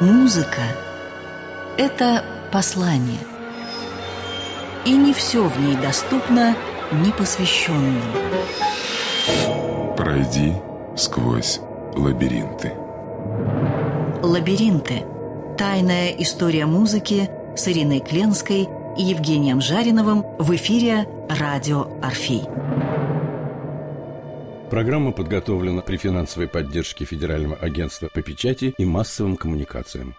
Музыка – это послание. И не все в ней доступно непосвященным. Пройди сквозь лабиринты. Лабиринты. Тайная история музыки с Ириной Кленской и Евгением Жариновым в эфире «Радио Орфей». Программа подготовлена при финансовой поддержке Федерального агентства по печати и массовым коммуникациям.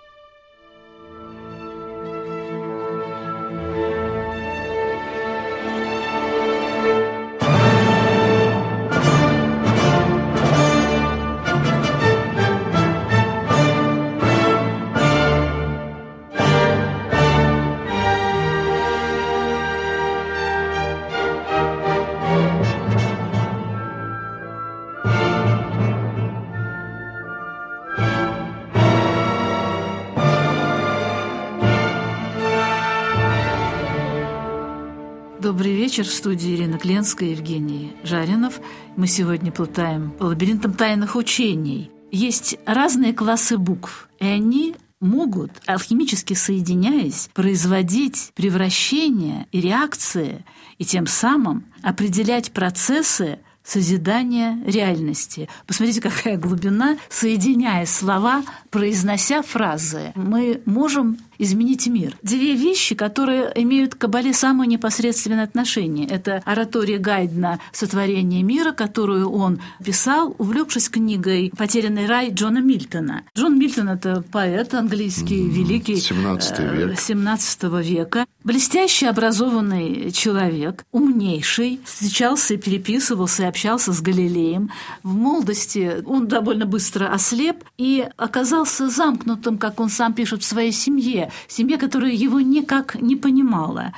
Вечер в студии Ирина Кленская и Евгений Жаринов. Мы сегодня плутаем по лабиринтам тайных учений. Есть разные классы букв, и они могут, алхимически соединяясь, производить превращения и реакции, и тем самым определять процессы, созидания реальности. Посмотрите, какая глубина, соединяя слова, произнося фразы. Мы можем изменить мир. Две вещи, которые имеют к Кабале самое непосредственное отношение. Это оратория Гайдна «Сотворение мира», которую он писал, увлекшись книгой «Потерянный рай» Джона Мильтона. Джон Мильтон – это поэт английский, великий 17 век. 17 века. Блестящий образованный человек, умнейший, встречался переписывался и общался с Галилеем. В молодости он довольно быстро ослеп и оказался замкнутым, как он сам пишет, в своей семье, семье, которая его никак не понимала.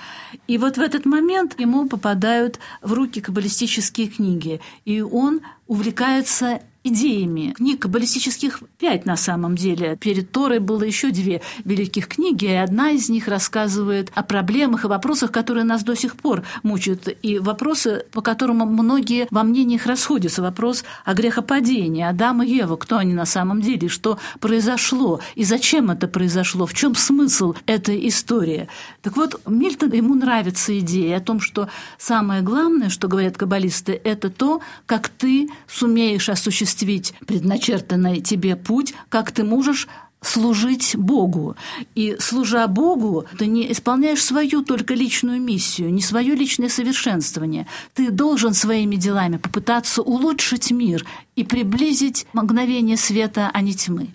И вот в этот момент ему попадают в руки каббалистические книги, и он увлекается идеями. Книг каббалистических пять на самом деле. Перед Торой было еще две великих книги, и одна из них рассказывает о проблемах и вопросах, которые нас до сих пор мучают, и вопросы, по которым многие во мнениях расходятся. Вопрос о грехопадении, Адам и Ева, кто они на самом деле, что произошло, и зачем это произошло, в чем смысл этой истории. Так вот, Мильтон, ему нравится идея о том, что самое главное, что говорят каббалисты, это то, как ты сумеешь осуществить осуществить предначертанный тебе путь, как ты можешь служить Богу. И служа Богу, ты не исполняешь свою только личную миссию, не свое личное совершенствование. Ты должен своими делами попытаться улучшить мир и приблизить мгновение света, а не тьмы.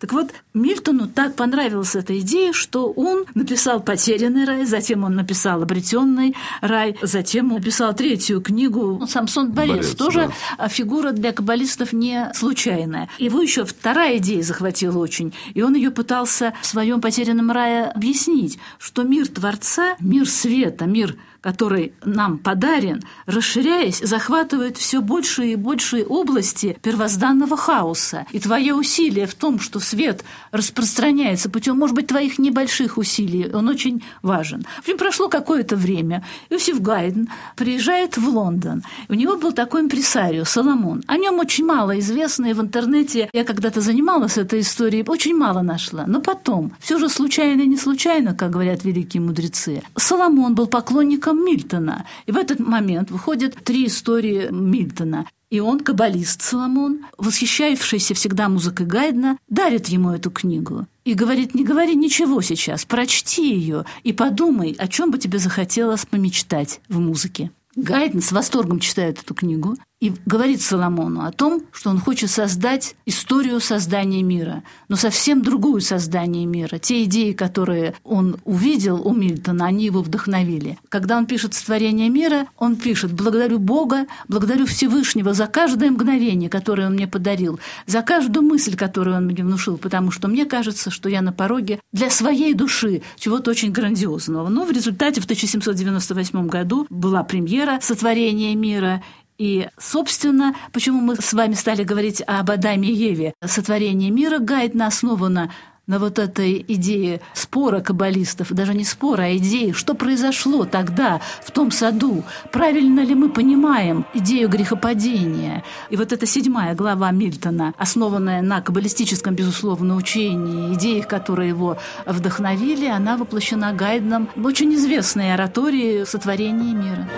Так вот, Мильтону так понравилась эта идея, что он написал «Потерянный рай», затем он написал «Обретенный рай», затем он написал третью книгу «Самсон Борец». Борец Тоже да. фигура для каббалистов не случайная. Его еще вторая идея захватила очень, и он ее пытался в своем «Потерянном рае» объяснить, что мир Творца, мир света, мир который нам подарен, расширяясь, захватывает все большие и большие области первозданного хаоса. И твое усилие в том, что свет распространяется путем, может быть, твоих небольших усилий, он очень важен. В общем, прошло какое-то время. Иосиф Гайден приезжает в Лондон. У него был такой импресарио Соломон. О нем очень мало известно, и в интернете я когда-то занималась этой историей, очень мало нашла. Но потом, все же случайно и не случайно, как говорят великие мудрецы, Соломон был поклонником Мильтона. И в этот момент выходят три истории Мильтона. И он, каббалист Соломон, восхищавшийся всегда музыкой Гайдна, дарит ему эту книгу. И говорит, не говори ничего сейчас, прочти ее и подумай, о чем бы тебе захотелось помечтать в музыке. Гайден с восторгом читает эту книгу и говорит Соломону о том, что он хочет создать историю создания мира, но совсем другую создание мира. Те идеи, которые он увидел у Мильтона, они его вдохновили. Когда он пишет «Створение мира», он пишет «Благодарю Бога, благодарю Всевышнего за каждое мгновение, которое он мне подарил, за каждую мысль, которую он мне внушил, потому что мне кажется, что я на пороге для своей души чего-то очень грандиозного». Но в результате в 1798 году была премьера «Сотворение мира», и, собственно, почему мы с вами стали говорить об Адаме и Еве? Сотворение мира Гайдна основано на вот этой идее спора каббалистов, даже не спора, а идеи, что произошло тогда в том саду, правильно ли мы понимаем идею грехопадения. И вот эта седьмая глава Мильтона, основанная на каббалистическом, безусловно, учении, идеях, которые его вдохновили, она воплощена Гайдном в очень известной оратории «Сотворение мира».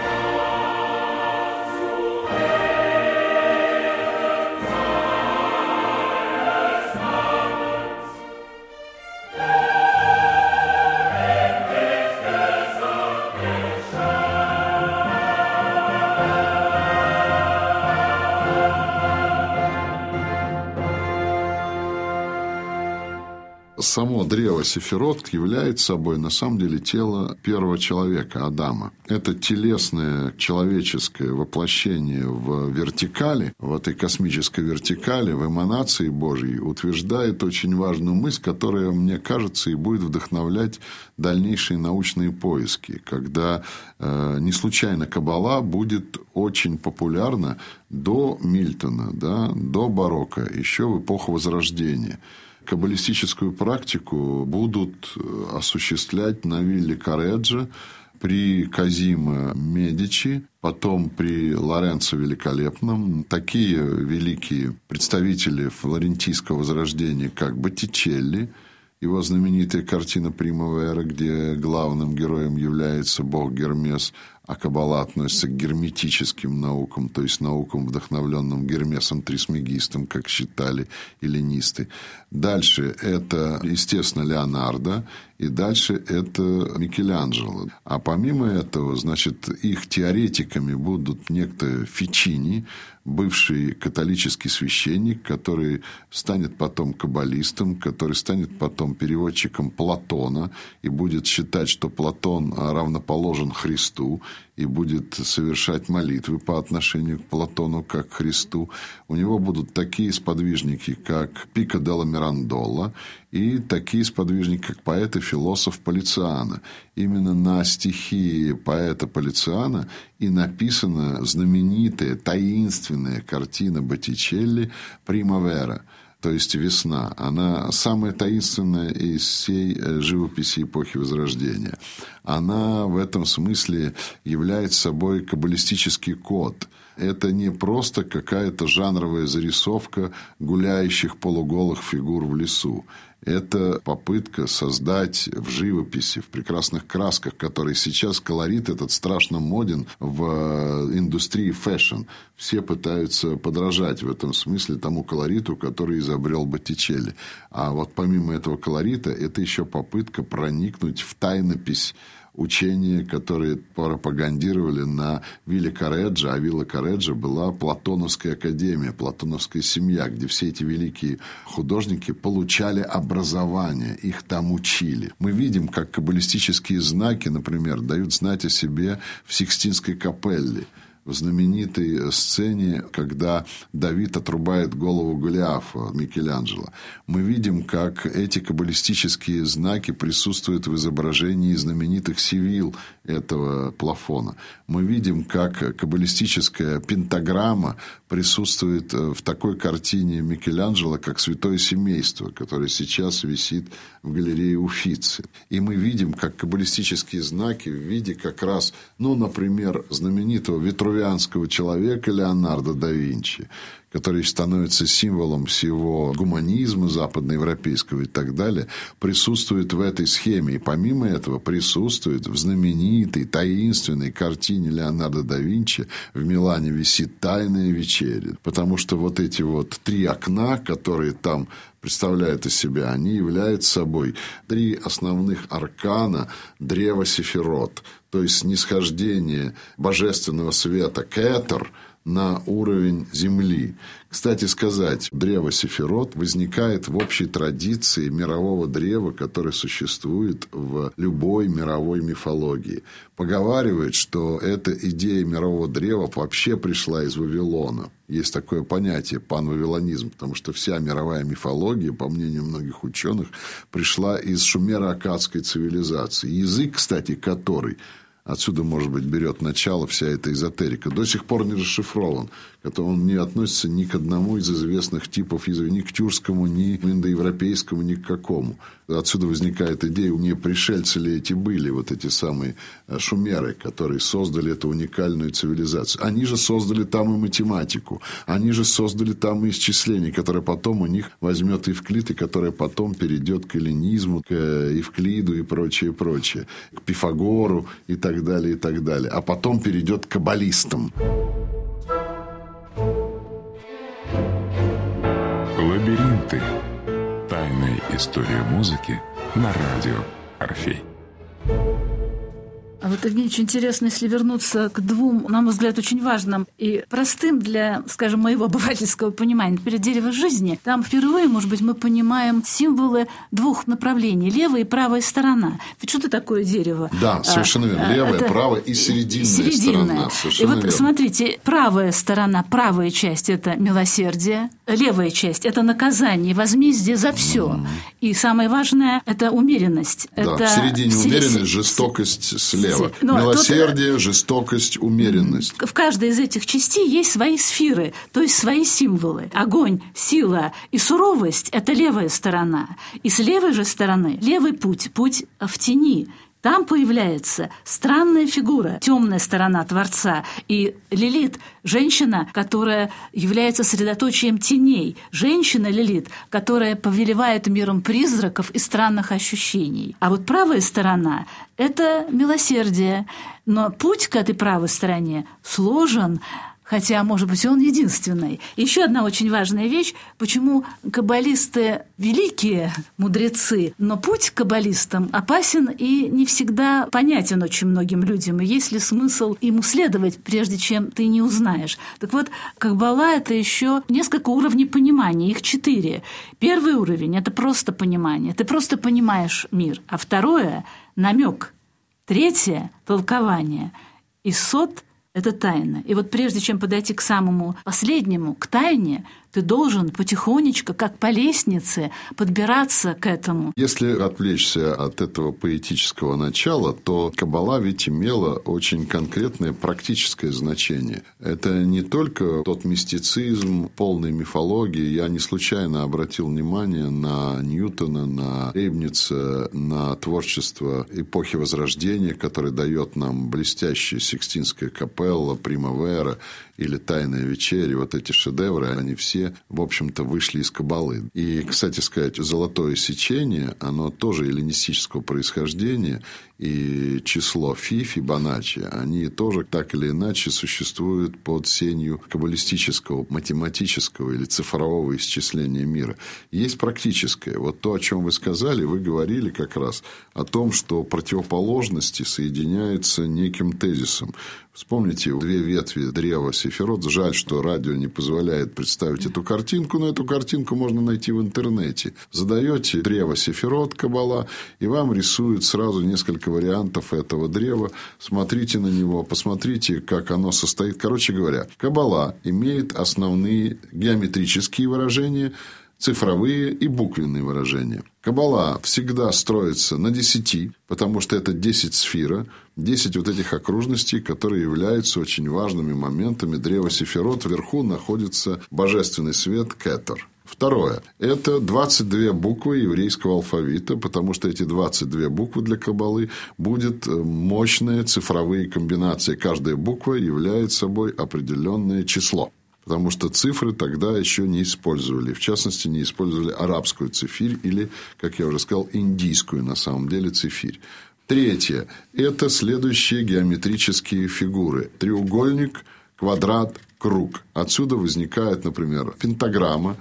Само древо Сефирот является собой на самом деле тело первого человека, Адама. Это телесное человеческое воплощение в вертикали, в этой космической вертикали, в эманации Божьей, утверждает очень важную мысль, которая, мне кажется, и будет вдохновлять дальнейшие научные поиски, когда э, не случайно Каббала будет очень популярна до Мильтона, да, до барокко, еще в эпоху Возрождения – каббалистическую практику будут э, осуществлять на вилле Кареджа при Казиме Медичи, потом при Лоренцо Великолепном. Такие великие представители флорентийского возрождения, как Боттичелли, его знаменитая картина «Примавера», где главным героем является бог Гермес, а Каббала относится к герметическим наукам, то есть наукам, вдохновленным Гермесом Трисмегистом, как считали эллинисты. Дальше это, естественно, Леонардо, и дальше это Микеланджело. А помимо этого, значит, их теоретиками будут некто Фичини, бывший католический священник, который станет потом каббалистом, который станет потом переводчиком Платона и будет считать, что Платон равноположен Христу, и будет совершать молитвы по отношению к Платону как к Христу. У него будут такие сподвижники, как Пико Делла Мирандола, и такие сподвижники, как поэт и философ Полициана. Именно на стихи поэта Полициана и написана знаменитая таинственная картина Боттичелли «Примавера», то есть весна, она самая таинственная из всей э, живописи эпохи Возрождения. Она в этом смысле является собой каббалистический код. Это не просто какая-то жанровая зарисовка гуляющих полуголых фигур в лесу. Это попытка создать в живописи, в прекрасных красках, которые сейчас колорит этот страшно моден в э, индустрии fashion. Все пытаются подражать в этом смысле тому колориту, который изобрел Боттичелли. А вот помимо этого колорита, это еще попытка проникнуть в тайнопись учения, которые пропагандировали на Вилле Кареджа, а Вилла Кареджа была Платоновская академия, Платоновская семья, где все эти великие художники получали образование, их там учили. Мы видим, как каббалистические знаки, например, дают знать о себе в Сикстинской капелле – в знаменитой сцене, когда Давид отрубает голову Голиафа Микеланджело. Мы видим, как эти каббалистические знаки присутствуют в изображении знаменитых сивил этого плафона. Мы видим, как каббалистическая пентаграмма присутствует в такой картине Микеланджело, как «Святое семейство», которое сейчас висит в галерее Уфицы. И мы видим, как каббалистические знаки в виде как раз, ну, например, знаменитого витрувианского человека Леонардо да Винчи, который становится символом всего гуманизма западноевропейского и так далее, присутствует в этой схеме. И помимо этого присутствует в знаменитой, таинственной картине Леонардо да Винчи в Милане висит «Тайная вечеря». Потому что вот эти вот три окна, которые там представляют из себя, они являются собой три основных аркана древа Сефирот, то есть снисхождение божественного света Кетер – на уровень Земли. Кстати сказать, древо Сефирот возникает в общей традиции мирового древа, которое существует в любой мировой мифологии. Поговаривают, что эта идея мирового древа вообще пришла из Вавилона. Есть такое понятие панвавилонизм, потому что вся мировая мифология, по мнению многих ученых, пришла из шумеро-акадской цивилизации. Язык, кстати, который Отсюда, может быть, берет начало вся эта эзотерика. До сих пор не расшифрован Он не относится ни к одному из известных типов языка, ни к тюркскому, ни к индоевропейскому, ни к какому. Отсюда возникает идея, не пришельцы ли эти были, вот эти самые э, шумеры, которые создали эту уникальную цивилизацию. Они же создали там и математику, они же создали там и исчисление, которое потом у них возьмет Евклид, и которое потом перейдет к эллинизму, к э, Евклиду и прочее, прочее, к Пифагору и так далее, и так далее. А потом перейдет к каббалистам. Лабиринты. Тайная история музыки на радио Орфей. А вот, очень интересно, если вернуться к двум, на мой взгляд, очень важным и простым для, скажем, моего обывательского понимания. Например, дерево жизни. Там впервые, может быть, мы понимаем символы двух направлений – левая и правая сторона. Ведь что это такое дерево? Да, совершенно верно. А, левая, это... правая и серединная, серединная. сторона. Совершенно и вот верно. смотрите, правая сторона, правая часть – это милосердие, левая часть – это наказание, возмездие за все. Mm. И самое важное – это умеренность. Да, это... в середине умеренность, жестокость слева слева. Но Милосердие, тут... жестокость, умеренность. В каждой из этих частей есть свои сферы, то есть свои символы. Огонь, сила и суровость – это левая сторона. И с левой же стороны – левый путь, путь в тени – там появляется странная фигура, темная сторона Творца. И Лилит – женщина, которая является средоточием теней. Женщина Лилит, которая повелевает миром призраков и странных ощущений. А вот правая сторона – это милосердие. Но путь к этой правой стороне сложен, хотя, может быть, он единственный. Еще одна очень важная вещь, почему каббалисты великие мудрецы, но путь к каббалистам опасен и не всегда понятен очень многим людям, и есть ли смысл ему следовать, прежде чем ты не узнаешь. Так вот, каббала – это еще несколько уровней понимания, их четыре. Первый уровень – это просто понимание, ты просто понимаешь мир, а второе – намек, третье – толкование, и сот – это тайна. И вот прежде чем подойти к самому последнему, к тайне, ты должен потихонечку, как по лестнице, подбираться к этому. Если отвлечься от этого поэтического начала, то Каббала ведь имела очень конкретное практическое значение. Это не только тот мистицизм, полной мифологии. Я не случайно обратил внимание на Ньютона, на Рейбница, на творчество эпохи Возрождения, которое дает нам блестящая Сикстинская капелла, Примавера или «Тайная вечеря», вот эти шедевры, они все, в общем-то, вышли из Кабалы. И, кстати сказать, «Золотое сечение», оно тоже эллинистического происхождения, и число Фи, Фибоначчи, они тоже так или иначе существуют под сенью каббалистического, математического или цифрового исчисления мира. Есть практическое. Вот то, о чем вы сказали, вы говорили как раз о том, что противоположности соединяются неким тезисом. Вспомните две ветви древа Сефирот. Жаль, что радио не позволяет представить эту картинку, но эту картинку можно найти в интернете. Задаете древо Сефирот, Кабала, и вам рисуют сразу несколько вариантов этого древа. Смотрите на него, посмотрите, как оно состоит. Короче говоря, Кабала имеет основные геометрические выражения, цифровые и буквенные выражения. Кабала всегда строится на десяти, потому что это десять сфера, десять вот этих окружностей, которые являются очень важными моментами древа Сефирот. Вверху находится божественный свет Кетер. Второе. Это 22 буквы еврейского алфавита, потому что эти 22 буквы для кабалы будет э, мощная цифровые комбинации. Каждая буква является собой определенное число потому что цифры тогда еще не использовали. В частности, не использовали арабскую цифирь или, как я уже сказал, индийскую на самом деле цифирь. Третье – это следующие геометрические фигуры. Треугольник, квадрат, круг. Отсюда возникает, например, пентаграмма,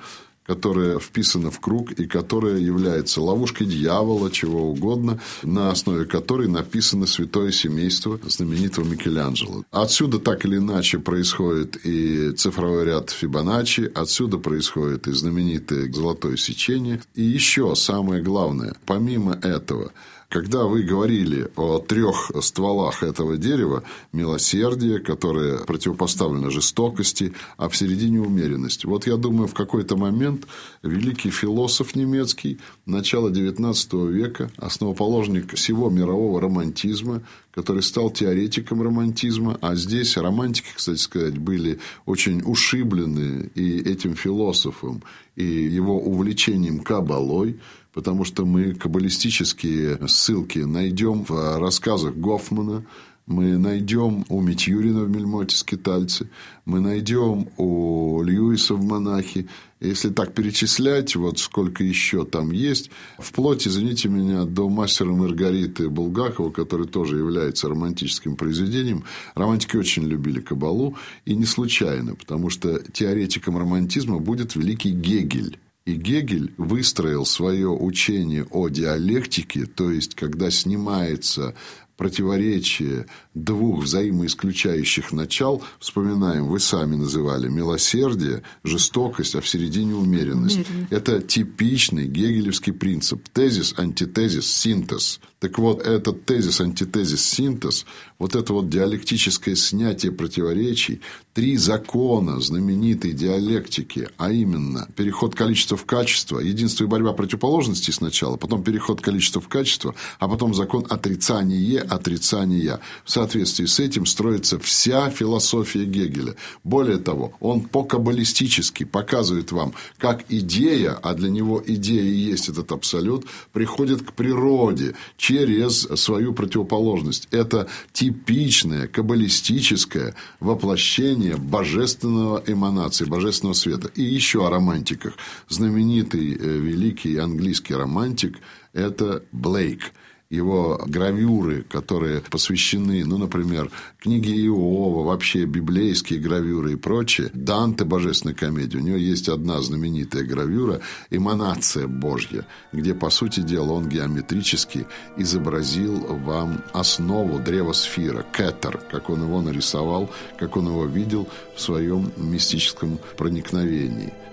которая вписана в круг и которая является ловушкой дьявола, чего угодно, на основе которой написано святое семейство знаменитого Микеланджело. Отсюда так или иначе происходит и цифровой ряд Фибоначчи, отсюда происходит и знаменитое золотое сечение. И еще самое главное, помимо этого, Когда вы говорили о трех стволах этого дерева, милосердие, которое противопоставлено жестокости, а в середине умеренность. Вот я думаю, в какой-то момент великий философ немецкий начала XIX века, основоположник всего мирового романтизма, который стал теоретиком романтизма, а здесь романтики, кстати сказать, были очень ушиблены и этим философом, и его увлечением кабалой, потому что мы каббалистические ссылки найдем в рассказах Гофмана, мы найдем у Митюрина в Мельмоте скитальцы, мы найдем у Льюиса в монахе. Если так перечислять, вот сколько еще там есть, вплоть, извините меня, до мастера Маргариты Булгакова, который тоже является романтическим произведением, романтики очень любили кабалу, и не случайно, потому что теоретиком романтизма будет великий Гегель. И Гегель выстроил свое учение о диалектике, то есть, когда снимается противоречие двух взаимоисключающих начал, вспоминаем, вы сами называли, милосердие, жестокость, а в середине умеренность. Умеренность. Это типичный гегелевский принцип. Тезис, антитезис, синтез. Так вот, этот тезис, антитезис, синтез, вот это вот диалектическое снятие противоречий, три закона знаменитой диалектики, а именно переход количества в качество, единство и борьба противоположностей сначала, потом переход количества в качество, а потом закон отрицания, отрицания. В соответствии с этим строится вся философия Гегеля. Более того, он по-каббалистически показывает вам, как идея, а для него идея и есть этот абсолют, приходит к природе через свою противоположность. Это типичное каббалистическое воплощение божественного эманации, божественного света. И еще о романтиках. Знаменитый э, великий английский романтик – это Блейк – его гравюры, которые посвящены, ну, например, книге Иова, вообще библейские гравюры и прочее, Данте «Божественная комедия», у него есть одна знаменитая гравюра «Эманация Божья», где, по сути дела, он геометрически изобразил вам основу древосфера, кетер, как он его нарисовал, как он его видел в своем мистическом проникновении –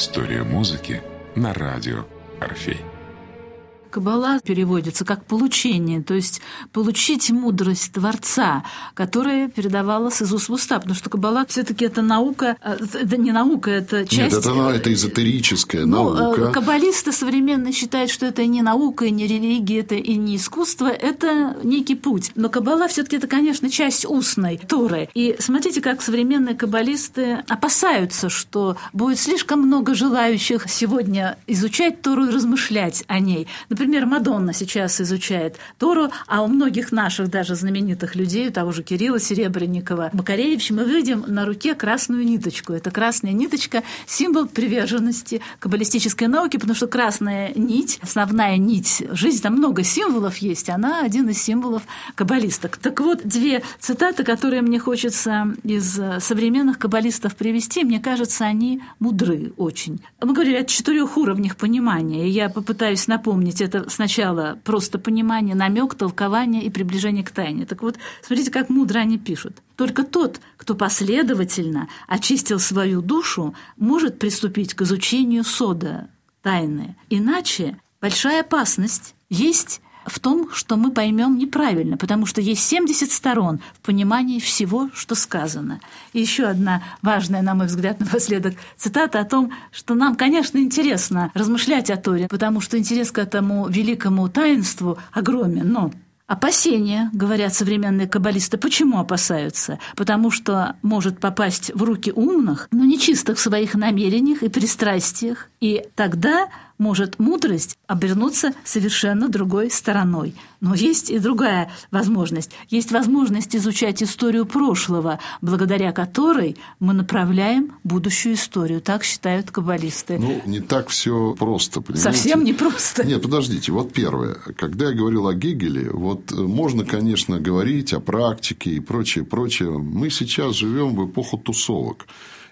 история музыки на радио Орфей. Каббала переводится как получение, то есть получить мудрость Творца, которая передавалась из уст в уста, потому что Каббала все таки это наука, э, это не наука, это часть... Нет, это, это эзотерическая ну, наука. Каббалисты современные считают, что это не наука, и не религия, это и не искусство, это некий путь. Но Каббала все таки это, конечно, часть устной Торы. И смотрите, как современные каббалисты опасаются, что будет слишком много желающих сегодня изучать Тору и размышлять о ней. Например, Мадонна сейчас изучает Тору, а у многих наших даже знаменитых людей, у того же Кирилла Серебренникова, Макаревича, мы видим на руке красную ниточку. Это красная ниточка – символ приверженности каббалистической науке, потому что красная нить, основная нить жизни, там много символов есть, она один из символов каббалисток. Так вот, две цитаты, которые мне хочется из современных каббалистов привести, мне кажется, они мудры очень. Мы говорили о четырех уровнях понимания, и я попытаюсь напомнить это сначала просто понимание, намек, толкование и приближение к тайне. Так вот, смотрите, как мудро они пишут. Только тот, кто последовательно очистил свою душу, может приступить к изучению сода тайны. Иначе большая опасность есть в том, что мы поймем неправильно, потому что есть 70 сторон в понимании всего, что сказано. И еще одна важная, на мой взгляд, напоследок цитата о том, что нам, конечно, интересно размышлять о Торе, потому что интерес к этому великому таинству огромен, но Опасения, говорят современные каббалисты. Почему опасаются? Потому что может попасть в руки умных, но нечистых в своих намерениях и пристрастиях. И тогда может мудрость обернуться совершенно другой стороной. Но есть и другая возможность. Есть возможность изучать историю прошлого, благодаря которой мы направляем будущую историю. Так считают каббалисты. Ну, не так все просто, понимаете? Совсем не просто. Нет, подождите. Вот первое. Когда я говорил о Гегеле, вот можно, конечно, говорить о практике и прочее, прочее. Мы сейчас живем в эпоху тусовок.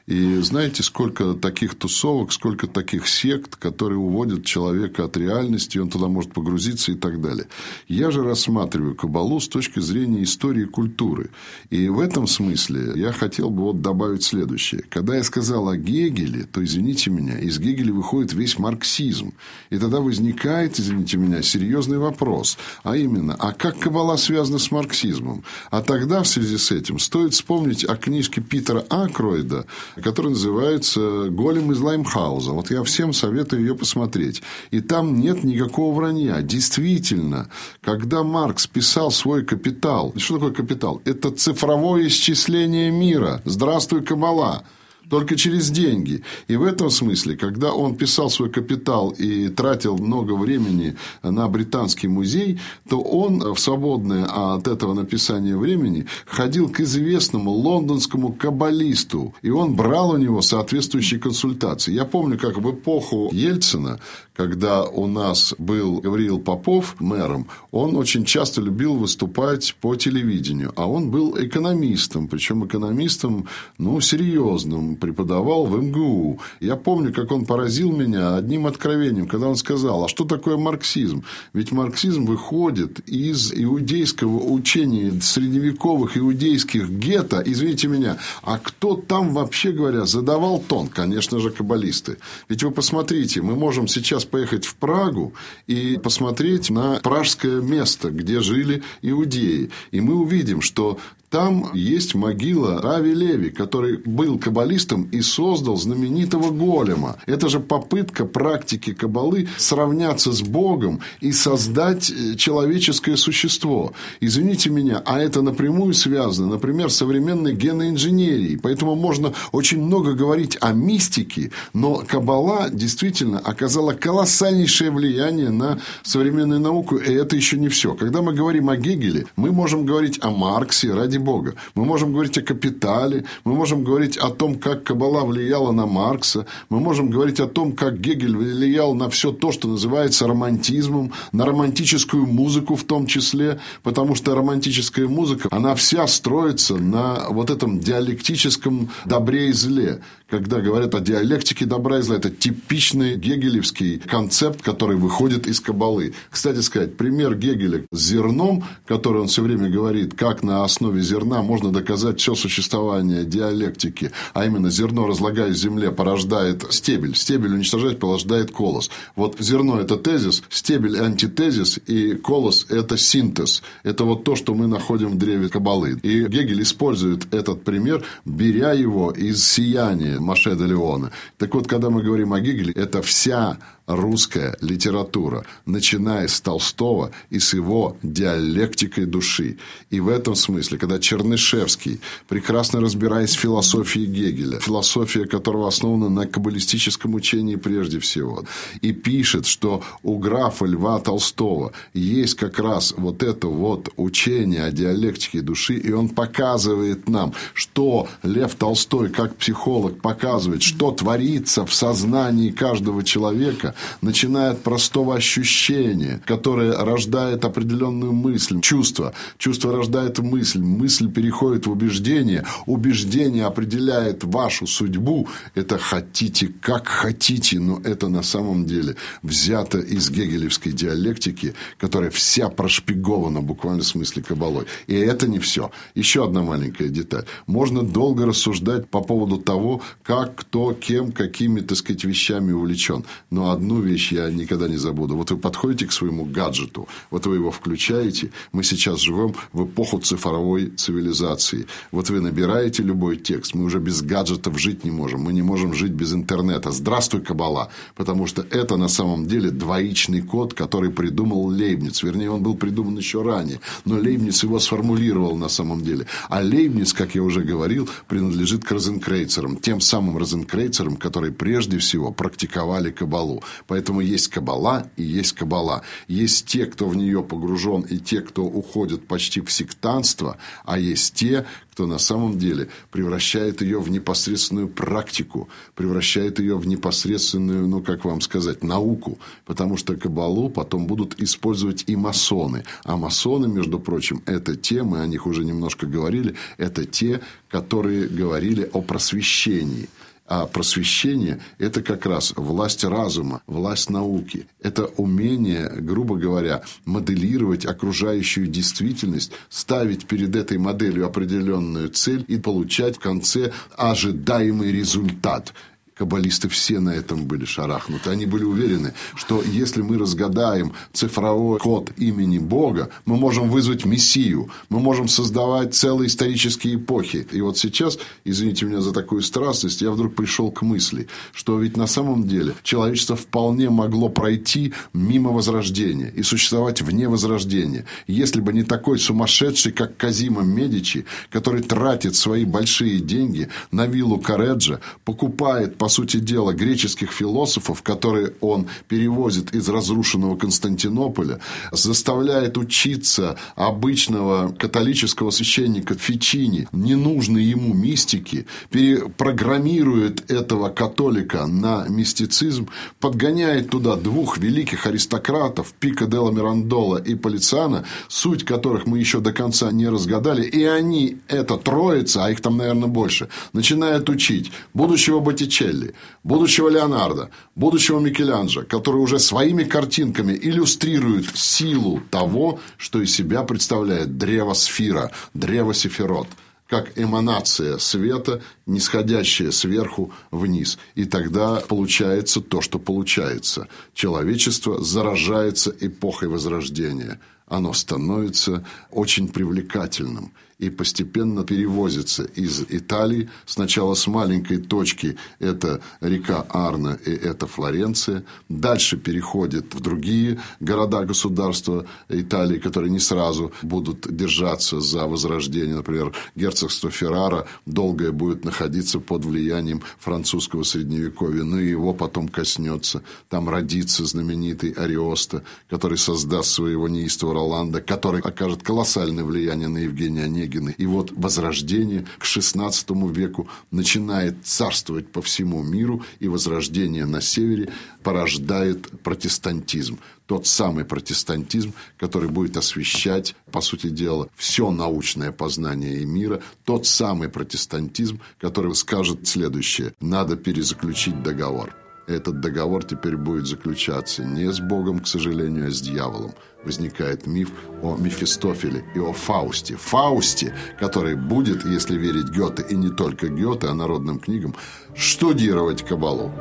И знаете, сколько таких тусовок, сколько таких сект, которые уводят человека от реальности, он туда может погрузиться и так далее. Я же рассматриваю Кабалу с точки зрения истории и культуры. И в этом смысле я хотел бы вот добавить следующее. Когда я сказал о Гегеле, то, извините меня, из Гегеля выходит весь марксизм. И тогда возникает, извините меня, серьезный вопрос. А именно, а как Кабала связана с марксизмом? А тогда в связи с этим стоит вспомнить о книжке Питера Акройда которая называется «Голем из Лаймхауза». Вот я всем советую ее посмотреть. И там нет никакого вранья. Действительно, когда Маркс писал свой «Капитал», что такое «Капитал»? Это цифровое исчисление мира. Здравствуй, Кабала только через деньги. И в этом смысле, когда он писал свой капитал и тратил много времени на британский музей, то он в свободное от этого написания времени ходил к известному лондонскому каббалисту, и он брал у него соответствующие консультации. Я помню, как в эпоху Ельцина, когда у нас был Гавриил Попов мэром, он очень часто любил выступать по телевидению, а он был экономистом, причем экономистом, ну, серьезным, преподавал в МГУ. Я помню, как он поразил меня одним откровением, когда он сказал, а что такое марксизм? Ведь марксизм выходит из иудейского учения средневековых иудейских гетто, извините меня, а кто там вообще говоря задавал тон? Конечно же, каббалисты. Ведь вы посмотрите, мы можем сейчас поехать в Прагу и посмотреть на пражское место, где жили иудеи. И мы увидим, что там есть могила Рави Леви, который был каббалистом и создал знаменитого голема. Это же попытка практики каббалы сравняться с Богом и создать э, человеческое существо. Извините меня, а это напрямую связано, например, с современной геноинженерией. Поэтому можно очень много говорить о мистике, но каббала действительно оказала колоссальнейшее влияние на современную науку, и это еще не все. Когда мы говорим о Гегеле, мы можем говорить о Марксе ради ради Бога. Мы можем говорить о капитале, мы можем говорить о том, как Кабала влияла на Маркса, мы можем говорить о том, как Гегель влиял на все то, что называется романтизмом, на романтическую музыку в том числе, потому что романтическая музыка, она вся строится на вот этом диалектическом добре и зле. Когда говорят о диалектике добра и зла, это типичный гегелевский концепт, который выходит из Кабалы. Кстати сказать, пример Гегеля с зерном, который он все время говорит, как на основе зерна можно доказать все существование диалектики, а именно зерно, разлагаясь в земле, порождает стебель, стебель уничтожает, порождает колос. Вот зерно – это тезис, стебель – антитезис, и колос – это синтез. Это вот то, что мы находим в древе Кабалы. И Гегель использует этот пример, беря его из сияния Маше де Леона. Так вот, когда мы говорим о Гегеле, это вся русская литература, начиная с Толстого и с его диалектикой души. И в этом смысле, когда Чернышевский, прекрасно разбираясь в философии Гегеля, философия которого основана на каббалистическом учении прежде всего, и пишет, что у графа Льва Толстого есть как раз вот это вот учение о диалектике души, и он показывает нам, что Лев Толстой, как психолог, показывает, что творится в сознании каждого человека, начиная от простого ощущения, которое рождает определенную мысль, чувство. Чувство рождает мысль, мысль переходит в убеждение, убеждение определяет вашу судьбу, это хотите как хотите, но это на самом деле взято из гегелевской диалектики, которая вся прошпигована буквально в смысле кабалой. И это не все. Еще одна маленькая деталь. Можно долго рассуждать по поводу того, как, кто, кем, какими, так сказать, вещами увлечен. Но одну вещь я никогда не забуду. Вот вы подходите к своему гаджету, вот вы его включаете. Мы сейчас живем в эпоху цифровой цивилизации. Вот вы набираете любой текст. Мы уже без гаджетов жить не можем. Мы не можем жить без интернета. Здравствуй, Кабала. Потому что это на самом деле двоичный код, который придумал Лейбниц. Вернее, он был придуман еще ранее. Но Лейбниц его сформулировал на самом деле. А Лейбниц, как я уже говорил, принадлежит к розенкрейцерам. Тем самым розенкрейцерам, которые прежде всего практиковали Кабалу. Поэтому есть Кабала и есть Кабала. Есть те, кто в нее погружен, и те, кто уходят почти в сектанство, а есть те, кто на самом деле превращает ее в непосредственную практику, превращает ее в непосредственную, ну, как вам сказать, науку. Потому что Кабалу потом будут использовать и масоны. А масоны, между прочим, это те, мы о них уже немножко говорили, это те, которые говорили о просвещении – а просвещение – это как раз власть разума, власть науки. Это умение, грубо говоря, моделировать окружающую действительность, ставить перед этой моделью определенную цель и получать в конце ожидаемый результат каббалисты все на этом были шарахнуты. Они были уверены, что если мы разгадаем цифровой код имени Бога, мы можем вызвать Мессию, мы можем создавать целые исторические эпохи. И вот сейчас, извините меня за такую страстность, я вдруг пришел к мысли, что ведь на самом деле человечество вполне могло пройти мимо Возрождения и существовать вне Возрождения, если бы не такой сумасшедший, как Казима Медичи, который тратит свои большие деньги на виллу Кареджа, покупает по по сути дела, греческих философов, которые он перевозит из разрушенного Константинополя, заставляет учиться обычного католического священника Фичини, ненужной ему мистики, перепрограммирует этого католика на мистицизм, подгоняет туда двух великих аристократов, Пика Делла Мирандола и Полицана, суть которых мы еще до конца не разгадали, и они, это троица, а их там, наверное, больше, начинают учить будущего Боттичелли, Рафаэлли, будущего Леонардо, будущего Микеланджа, которые уже своими картинками иллюстрируют силу того, что из себя представляет древо сфера, древо сефирот как эманация света, нисходящая сверху вниз. И тогда получается то, что получается. Человечество заражается эпохой Возрождения. Оно становится очень привлекательным – и постепенно перевозится из Италии. Сначала с маленькой точки это река Арна и это Флоренция. Дальше переходит в другие города-государства Италии, которые не сразу будут держаться за возрождение. Например, герцогство Феррара долгое будет находиться под влиянием французского средневековья, но и его потом коснется. Там родится знаменитый Ариоста, который создаст своего неистого Роланда, который окажет колоссальное влияние на Евгения Онегина Онегина. И вот Возрождение к XVI веку начинает царствовать по всему миру, и Возрождение на севере порождает протестантизм. Тот самый протестантизм, который будет освещать, по сути дела, все научное познание и мира. Тот самый протестантизм, который скажет следующее. Надо перезаключить договор этот договор теперь будет заключаться не с Богом, к сожалению, а с дьяволом. Возникает миф о Мефистофеле и о Фаусте. Фаусте, который будет, если верить Гёте, и не только Гёте, а народным книгам, штудировать Кабалу.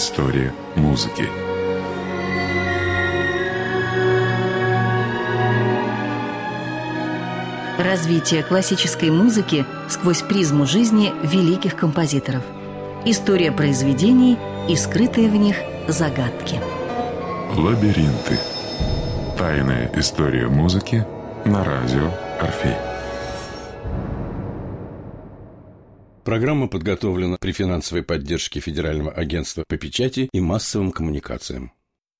История музыки. Развитие классической музыки сквозь призму жизни великих композиторов. История произведений и скрытые в них загадки. Лабиринты. Тайная история музыки на радио Орфей. Программа подготовлена при финансовой поддержке Федерального агентства по печати и массовым коммуникациям.